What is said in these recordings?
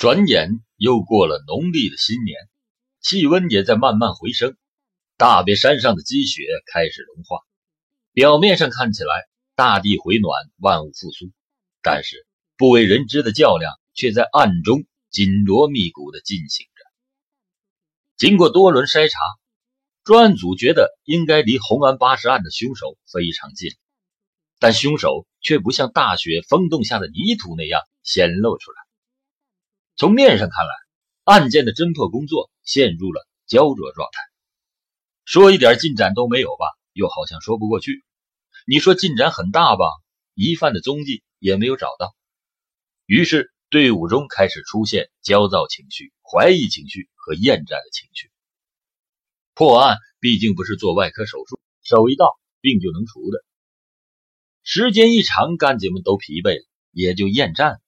转眼又过了农历的新年，气温也在慢慢回升，大别山上的积雪开始融化。表面上看起来大地回暖，万物复苏，但是不为人知的较量却在暗中紧锣密鼓地进行着。经过多轮筛查，专案组觉得应该离红安八十案的凶手非常近，但凶手却不像大雪封冻下的泥土那样显露出来。从面上看来，案件的侦破工作陷入了焦灼状态。说一点进展都没有吧，又好像说不过去。你说进展很大吧，疑犯的踪迹也没有找到。于是队伍中开始出现焦躁情绪、怀疑情绪和厌战的情绪。破案毕竟不是做外科手术，手一到病就能除的。时间一长，干警们都疲惫了，也就厌战了。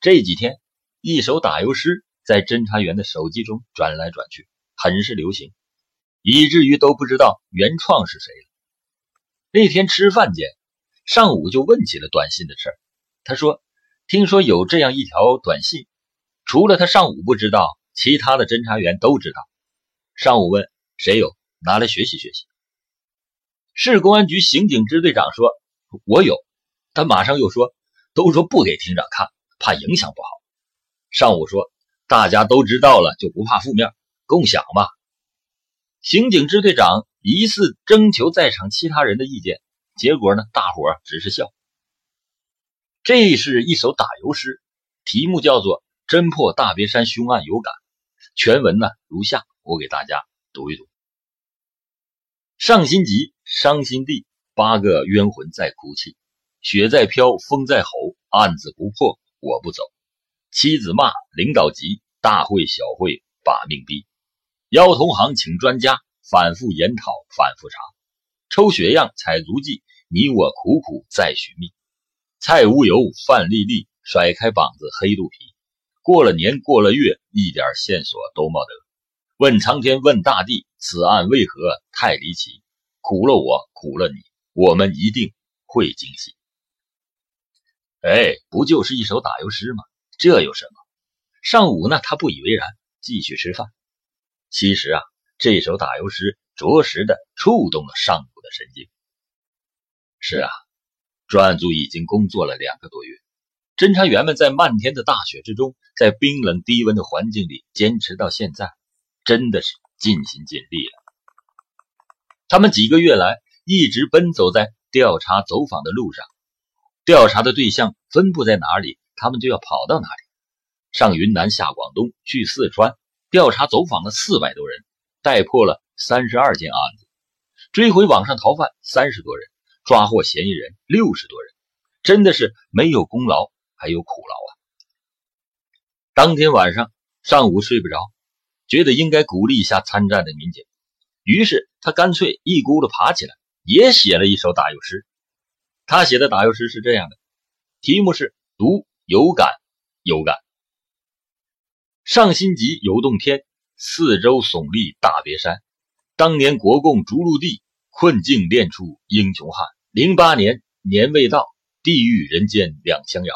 这几天。一首打油诗在侦查员的手机中转来转去，很是流行，以至于都不知道原创是谁了。那天吃饭间，上午就问起了短信的事儿。他说：“听说有这样一条短信，除了他上午不知道，其他的侦查员都知道。”上午问谁有，拿来学习学习。市公安局刑警支队长说：“我有。”他马上又说：“都说不给厅长看，怕影响不好。”上午说，大家都知道了，就不怕负面，共享吧。刑警支队长疑似征求在场其他人的意见，结果呢，大伙只是笑。这是一首打油诗，题目叫做《侦破大别山凶案有感》，全文呢如下，我给大家读一读：上心急，伤心地，八个冤魂在哭泣，雪在飘，风在吼，案子不破，我不走。妻子骂领导急，大会小会把命逼，邀同行请专家，反复研讨反复查，抽血样采足迹，你我苦苦在寻觅。蔡无油范丽丽甩开膀子黑肚皮，过了年过了月，一点线索都没得。问苍天问大地，此案为何太离奇？苦了我苦了你，我们一定会惊喜。哎，不就是一首打油诗吗？这有什么？上午呢，他不以为然，继续吃饭。其实啊，这首打油诗着实的触动了上古的神经。是啊，专案组已经工作了两个多月，侦查员们在漫天的大雪之中，在冰冷低温的环境里坚持到现在，真的是尽心尽力了。他们几个月来一直奔走在调查走访的路上，调查的对象分布在哪里？他们就要跑到哪里？上云南，下广东，去四川，调查走访了四百多人，带破了三十二件案子，追回网上逃犯三十多人，抓获嫌疑人六十多人，真的是没有功劳还有苦劳啊！当天晚上，上午睡不着，觉得应该鼓励一下参战的民警，于是他干脆一咕噜爬起来，也写了一首打油诗。他写的打油诗是这样的，题目是读。有感，有感。上心急，游洞天，四周耸立大别山。当年国共逐鹿地，困境练出英雄汉。零八年年未到，地狱人间两相遥。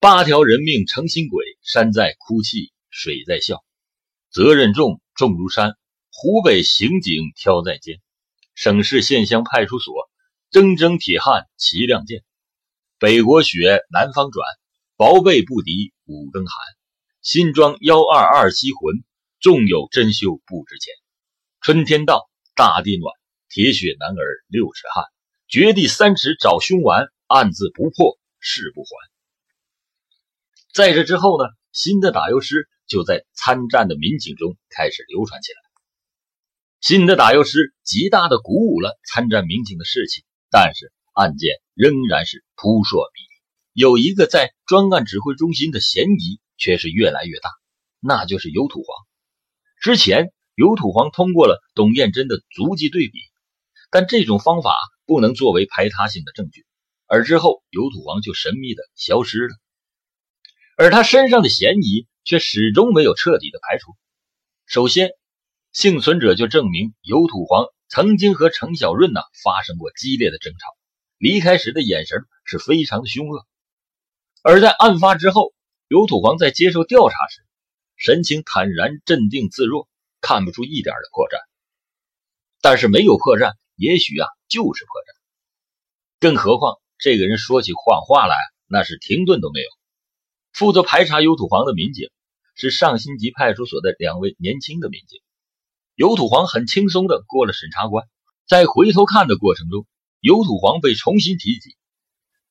八条人命成新鬼，山在哭泣，水在笑。责任重，重如山。湖北刑警挑在肩，省市县乡派出所，铮铮铁汉齐亮剑。北国雪，南方转。薄被不敌五更寒，新装幺二二七魂，纵有珍馐不值钱。春天到，大地暖，铁血男儿六尺汉，掘地三尺找凶顽，案子不破誓不还。在这之后呢，新的打油诗就在参战的民警中开始流传起来。新的打油诗极大的鼓舞了参战民警的士气，但是案件仍然是扑朔迷离。有一个在专案指挥中心的嫌疑却是越来越大，那就是尤土黄。之前尤土黄通过了董艳珍的足迹对比，但这种方法不能作为排他性的证据，而之后尤土黄就神秘的消失了，而他身上的嫌疑却始终没有彻底的排除。首先，幸存者就证明尤土黄曾经和程小润呢发生过激烈的争吵，离开时的眼神是非常的凶恶。而在案发之后，尤土皇在接受调查时，神情坦然、镇定自若，看不出一点的破绽。但是没有破绽，也许啊就是破绽。更何况这个人说起谎话来，那是停顿都没有。负责排查尤土皇的民警是上新集派出所的两位年轻的民警。尤土皇很轻松的过了审查关，在回头看的过程中，尤土皇被重新提及。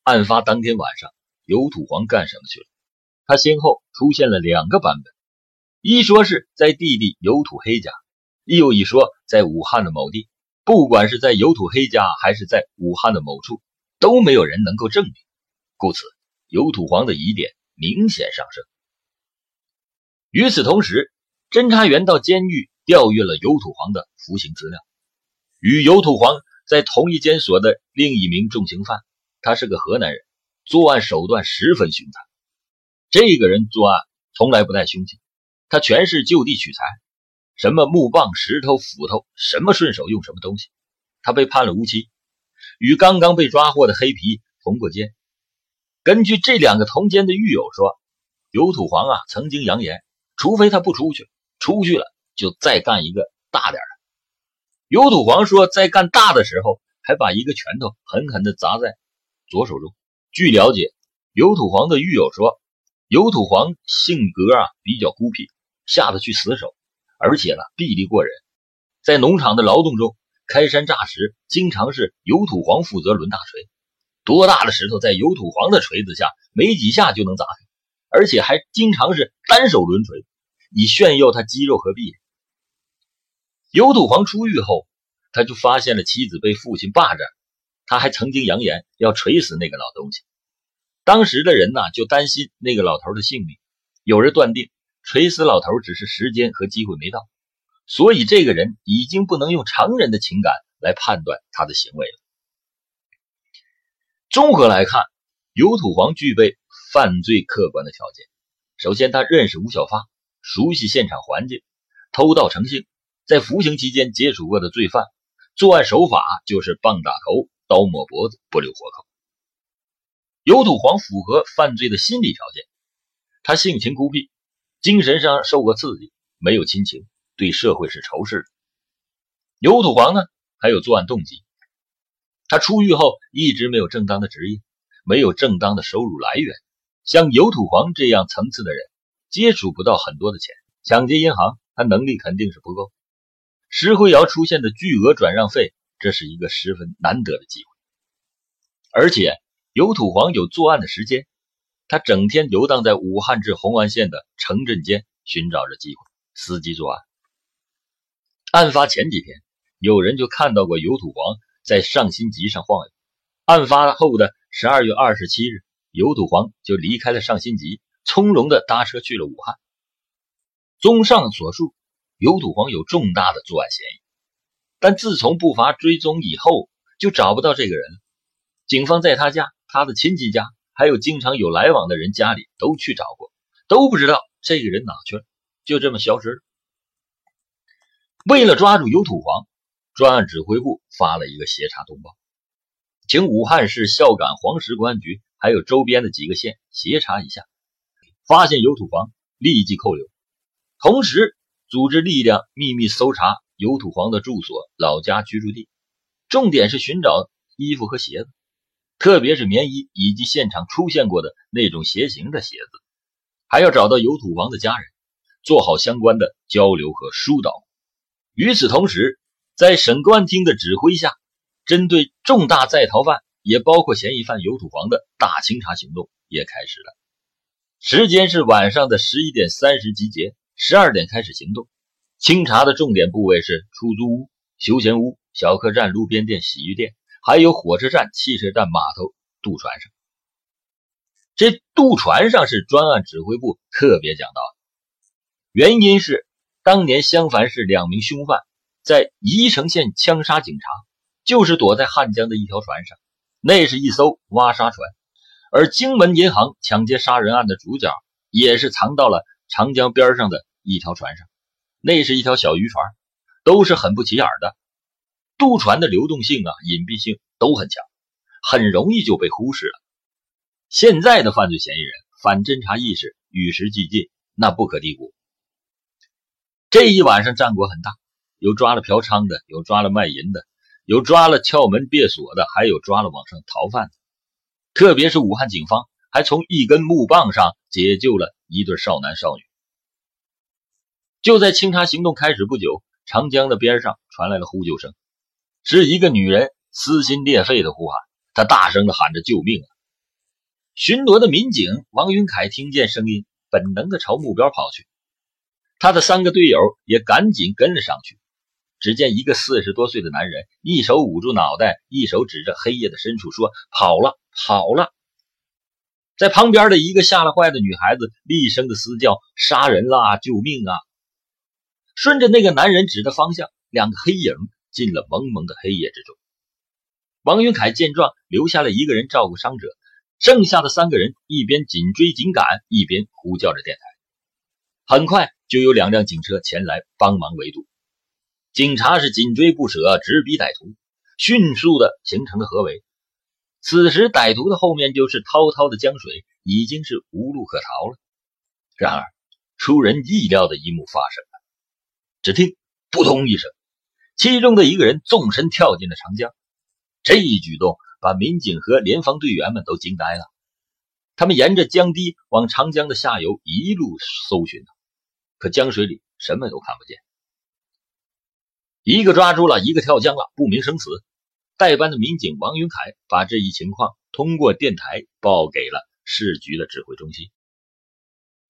案发当天晚上，尤土皇干什么去了？他先后出现了两个版本，一说是在弟弟有土黑家，又一说在武汉的某地。不管是在有土黑家还是在武汉的某处，都没有人能够证明。故此，有土皇的疑点明显上升。与此同时，侦查员到监狱调阅了有土皇的服刑资料。与有土皇在同一监所的另一名重刑犯，他是个河南人，作案手段十分凶残。这个人作案从来不带凶器，他全是就地取材，什么木棒、石头、斧头，什么顺手用什么东西。他被判了无期，与刚刚被抓获的黑皮同过监。根据这两个同监的狱友说，尤土皇啊曾经扬言，除非他不出去，出去了就再干一个大点的。尤土皇说，在干大的时候，还把一个拳头狠狠地砸在左手中。据了解，尤土皇的狱友说。尤土皇性格啊比较孤僻，下得去死手，而且呢臂力过人，在农场的劳动中开山炸石，经常是尤土皇负责抡大锤，多大的石头在尤土皇的锤子下没几下就能砸开，而且还经常是单手抡锤，以炫耀他肌肉和臂力。尤土皇出狱后，他就发现了妻子被父亲霸占，他还曾经扬言要锤死那个老东西。当时的人呢，就担心那个老头的性命。有人断定锤死老头只是时间和机会没到，所以这个人已经不能用常人的情感来判断他的行为了。综合来看，尤土皇具备犯罪客观的条件。首先，他认识吴小发，熟悉现场环境，偷盗成性，在服刑期间接触过的罪犯，作案手法就是棒打头、刀抹脖子，不留活口。尤土皇符合犯罪的心理条件，他性情孤僻，精神上受过刺激，没有亲情，对社会是仇视的。尤土皇呢，还有作案动机。他出狱后一直没有正当的职业，没有正当的收入来源。像尤土皇这样层次的人，接触不到很多的钱，抢劫银行，他能力肯定是不够。石灰窑出现的巨额转让费，这是一个十分难得的机会，而且。尤土皇有作案的时间，他整天游荡在武汉至红安县的城镇间，寻找着机会伺机作案。案发前几天，有人就看到过尤土皇在上新集上晃悠。案发后的十二月二十七日，尤土皇就离开了上新集，从容的搭车去了武汉。综上所述，尤土皇有重大的作案嫌疑，但自从不乏追踪以后，就找不到这个人了。警方在他家。他的亲戚家还有经常有来往的人家里都去找过，都不知道这个人哪去了，就这么消失了。为了抓住尤土黄，专案指挥部发了一个协查通报，请武汉市孝感黄石公安局还有周边的几个县协查一下，发现尤土黄立即扣留，同时组织力量秘密搜查尤土皇的住所、老家居住地，重点是寻找衣服和鞋子。特别是棉衣以及现场出现过的那种鞋型的鞋子，还要找到尤土皇的家人，做好相关的交流和疏导。与此同时，在省公安厅的指挥下，针对重大在逃犯，也包括嫌疑犯尤土皇的大清查行动也开始了。时间是晚上的十一点三十集结，十二点开始行动。清查的重点部位是出租屋、休闲屋、小客栈、路边店、洗浴店。还有火车站、汽车站、码头、渡船上，这渡船上是专案指挥部特别讲到的。原因是当年襄樊市两名凶犯在宜城县枪杀警察，就是躲在汉江的一条船上，那是一艘挖沙船。而荆门银行抢劫杀人案的主角也是藏到了长江边上的一条船上，那是一条小渔船，都是很不起眼的。渡船的流动性啊，隐蔽性都很强，很容易就被忽视了。现在的犯罪嫌疑人反侦查意识与时俱进，那不可低估。这一晚上战果很大，有抓了嫖娼的，有抓了卖淫的，有抓了撬门别锁的，还有抓了网上逃犯的。特别是武汉警方还从一根木棒上解救了一对少男少女。就在清查行动开始不久，长江的边上传来了呼救声，是一个女人撕心裂肺的呼喊，她大声的喊着救命啊！巡逻的民警王云凯听见声音，本能的朝目标跑去，他的三个队友也赶紧跟了上去。只见一个四十多岁的男人，一手捂住脑袋，一手指着黑夜的深处说：“跑了，跑了！”在旁边的一个吓了坏的女孩子厉声的嘶叫：“杀人啦！救命啊！”顺着那个男人指的方向，两个黑影进了蒙蒙的黑夜之中。王云凯见状，留下了一个人照顾伤者，剩下的三个人一边紧追紧赶，一边呼叫着电台。很快就有两辆警车前来帮忙围堵。警察是紧追不舍，直逼歹徒，迅速的形成了合围。此时，歹徒的后面就是滔滔的江水，已经是无路可逃了。然而，出人意料的一幕发生。只听“扑通”一声，其中的一个人纵身跳进了长江。这一举动把民警和联防队员们都惊呆了。他们沿着江堤往长江的下游一路搜寻，可江水里什么都看不见。一个抓住了，一个跳江了，不明生死。代班的民警王云凯把这一情况通过电台报给了市局的指挥中心，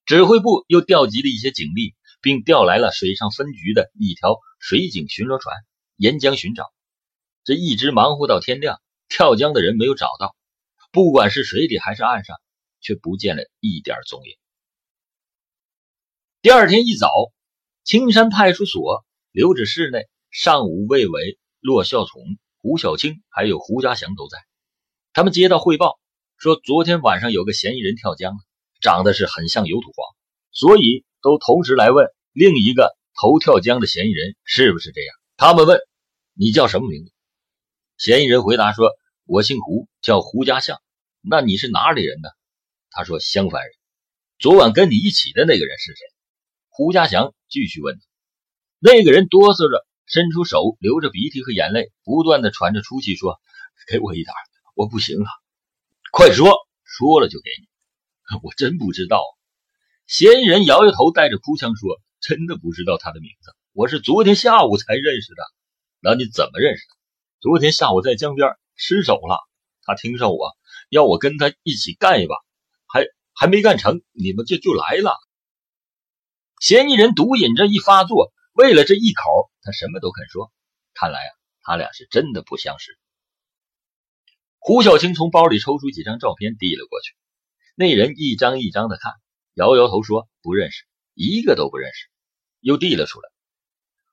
指挥部又调集了一些警力。并调来了水上分局的一条水警巡逻船沿江寻找，这一直忙活到天亮，跳江的人没有找到，不管是水里还是岸上，却不见了一点踪影。第二天一早，青山派出所留置室内，上午魏伟、骆孝崇、胡小青还有胡家祥都在。他们接到汇报，说昨天晚上有个嫌疑人跳江了，长得是很像油土黄，所以。都同时来问另一个头跳江的嫌疑人是不是这样？他们问你叫什么名字？嫌疑人回答说：“我姓胡，叫胡家祥。”那你是哪里人呢？他说：“襄樊人。”昨晚跟你一起的那个人是谁？胡家祥继续问。那个人哆嗦着伸出手，流着鼻涕和眼泪，不断的喘着粗气说：“给我一点，我不行了，快说，说了就给你。我真不知道。”嫌疑人摇摇头，带着哭腔说：“真的不知道他的名字，我是昨天下午才认识的。那你怎么认识的？昨天下午在江边失手了，他听上我要我跟他一起干一把，还还没干成，你们就就来了。”嫌疑人毒瘾这一发作，为了这一口，他什么都肯说。看来啊，他俩是真的不相识。胡小青从包里抽出几张照片递了过去，那人一张一张的看。摇摇头说：“不认识，一个都不认识。”又递了出来。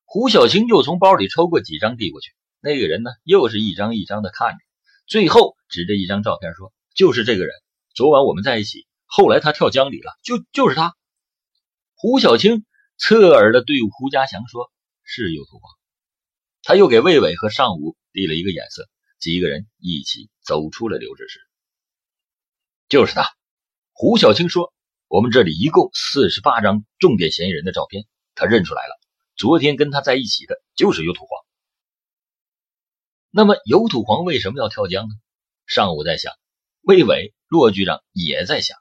胡小青又从包里抽过几张递过去。那个人呢，又是一张一张的看着，最后指着一张照片说：“就是这个人，昨晚我们在一起，后来他跳江里了，就就是他。”胡小青侧耳的对胡家祥说：“是尤土黄。”他又给魏伟和尚武递了一个眼色，几个人一起走出了留置室。就是他，胡小青说。我们这里一共四十八张重点嫌疑人的照片，他认出来了。昨天跟他在一起的就是油土黄。那么油土黄为什么要跳江呢？上午在想，魏伟、骆局长也在想。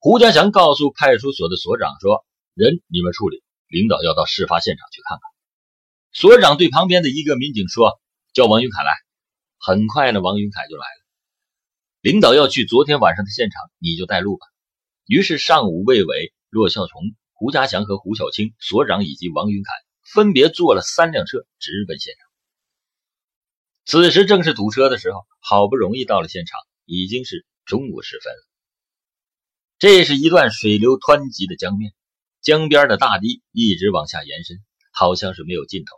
胡家祥告诉派出所的所长说：“人你们处理，领导要到事发现场去看看。”所长对旁边的一个民警说：“叫王云凯来。”很快呢，王云凯就来了。领导要去昨天晚上的现场，你就带路吧。于是，上午魏伟、骆孝崇、胡家祥和胡小青所长以及王云凯分别坐了三辆车直奔现场。此时正是堵车的时候，好不容易到了现场，已经是中午时分了。这是一段水流湍急的江面，江边的大堤一直往下延伸，好像是没有尽头。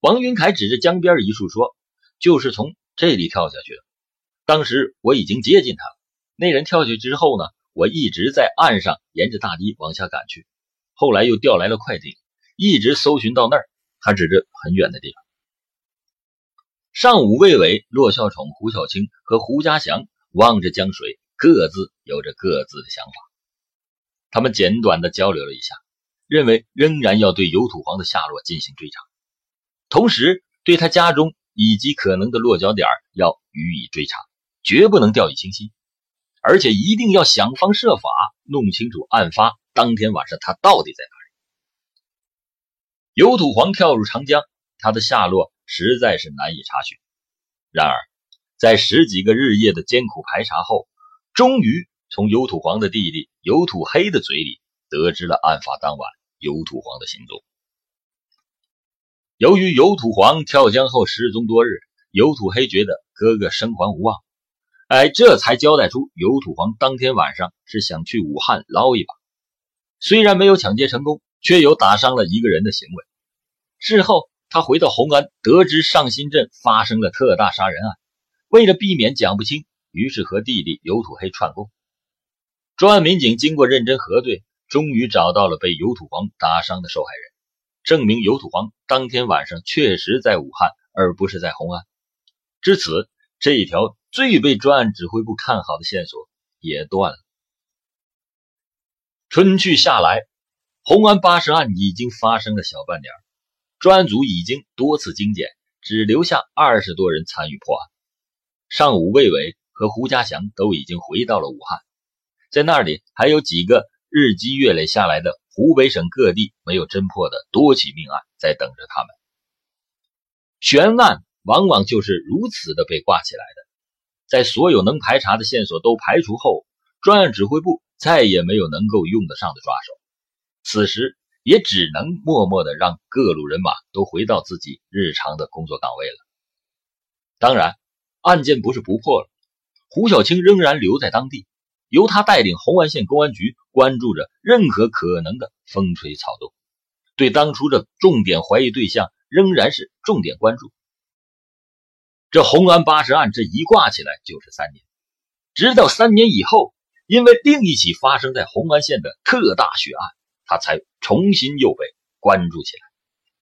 王云凯指着江边一处说：“就是从这里跳下去的。当时我已经接近他了。那人跳下去之后呢？”我一直在岸上沿着大堤往下赶去，后来又调来了快艇，一直搜寻到那儿。他指着很远的地方。上午，魏伟、骆孝宠、胡小青和胡家祥望着江水，各自有着各自的想法。他们简短的交流了一下，认为仍然要对有土黄的下落进行追查，同时对他家中以及可能的落脚点要予以追查，绝不能掉以轻心，而且一定要想方设法弄清楚案发当天晚上他到底在哪里。有土黄跳入长江，他的下落实在是难以查询。然而，在十几个日夜的艰苦排查后，终于从有土黄的弟弟有土黑的嘴里得知了案发当晚有土黄的行踪。由于有土黄跳江后失踪多日，有土黑觉得哥哥生还无望，哎，这才交代出有土黄当天晚上是想去武汉捞一把，虽然没有抢劫成功，却有打伤了一个人的行为。事后，他回到红安，得知上新镇发生了特大杀人案。为了避免讲不清，于是和弟弟尤土黑串供。专案民警经过认真核对，终于找到了被尤土黄打伤的受害人，证明尤土黄当天晚上确实在武汉，而不是在红安。至此，这一条最被专案指挥部看好的线索也断了。春去夏来，红安八十案已经发生了小半年，专案组已经多次精简，只留下二十多人参与破案。上午，魏伟和胡家祥都已经回到了武汉，在那里还有几个日积月累下来的湖北省各地没有侦破的多起命案在等着他们。悬案往往就是如此的被挂起来的。在所有能排查的线索都排除后，专案指挥部再也没有能够用得上的抓手，此时也只能默默的让各路人马都回到自己日常的工作岗位了。当然。案件不是不破了，胡小青仍然留在当地，由他带领红安县公安局关注着任何可能的风吹草动，对当初的重点怀疑对象仍然是重点关注。这红安八十案这一挂起来就是三年，直到三年以后，因为另一起发生在红安县的特大血案，他才重新又被关注起来。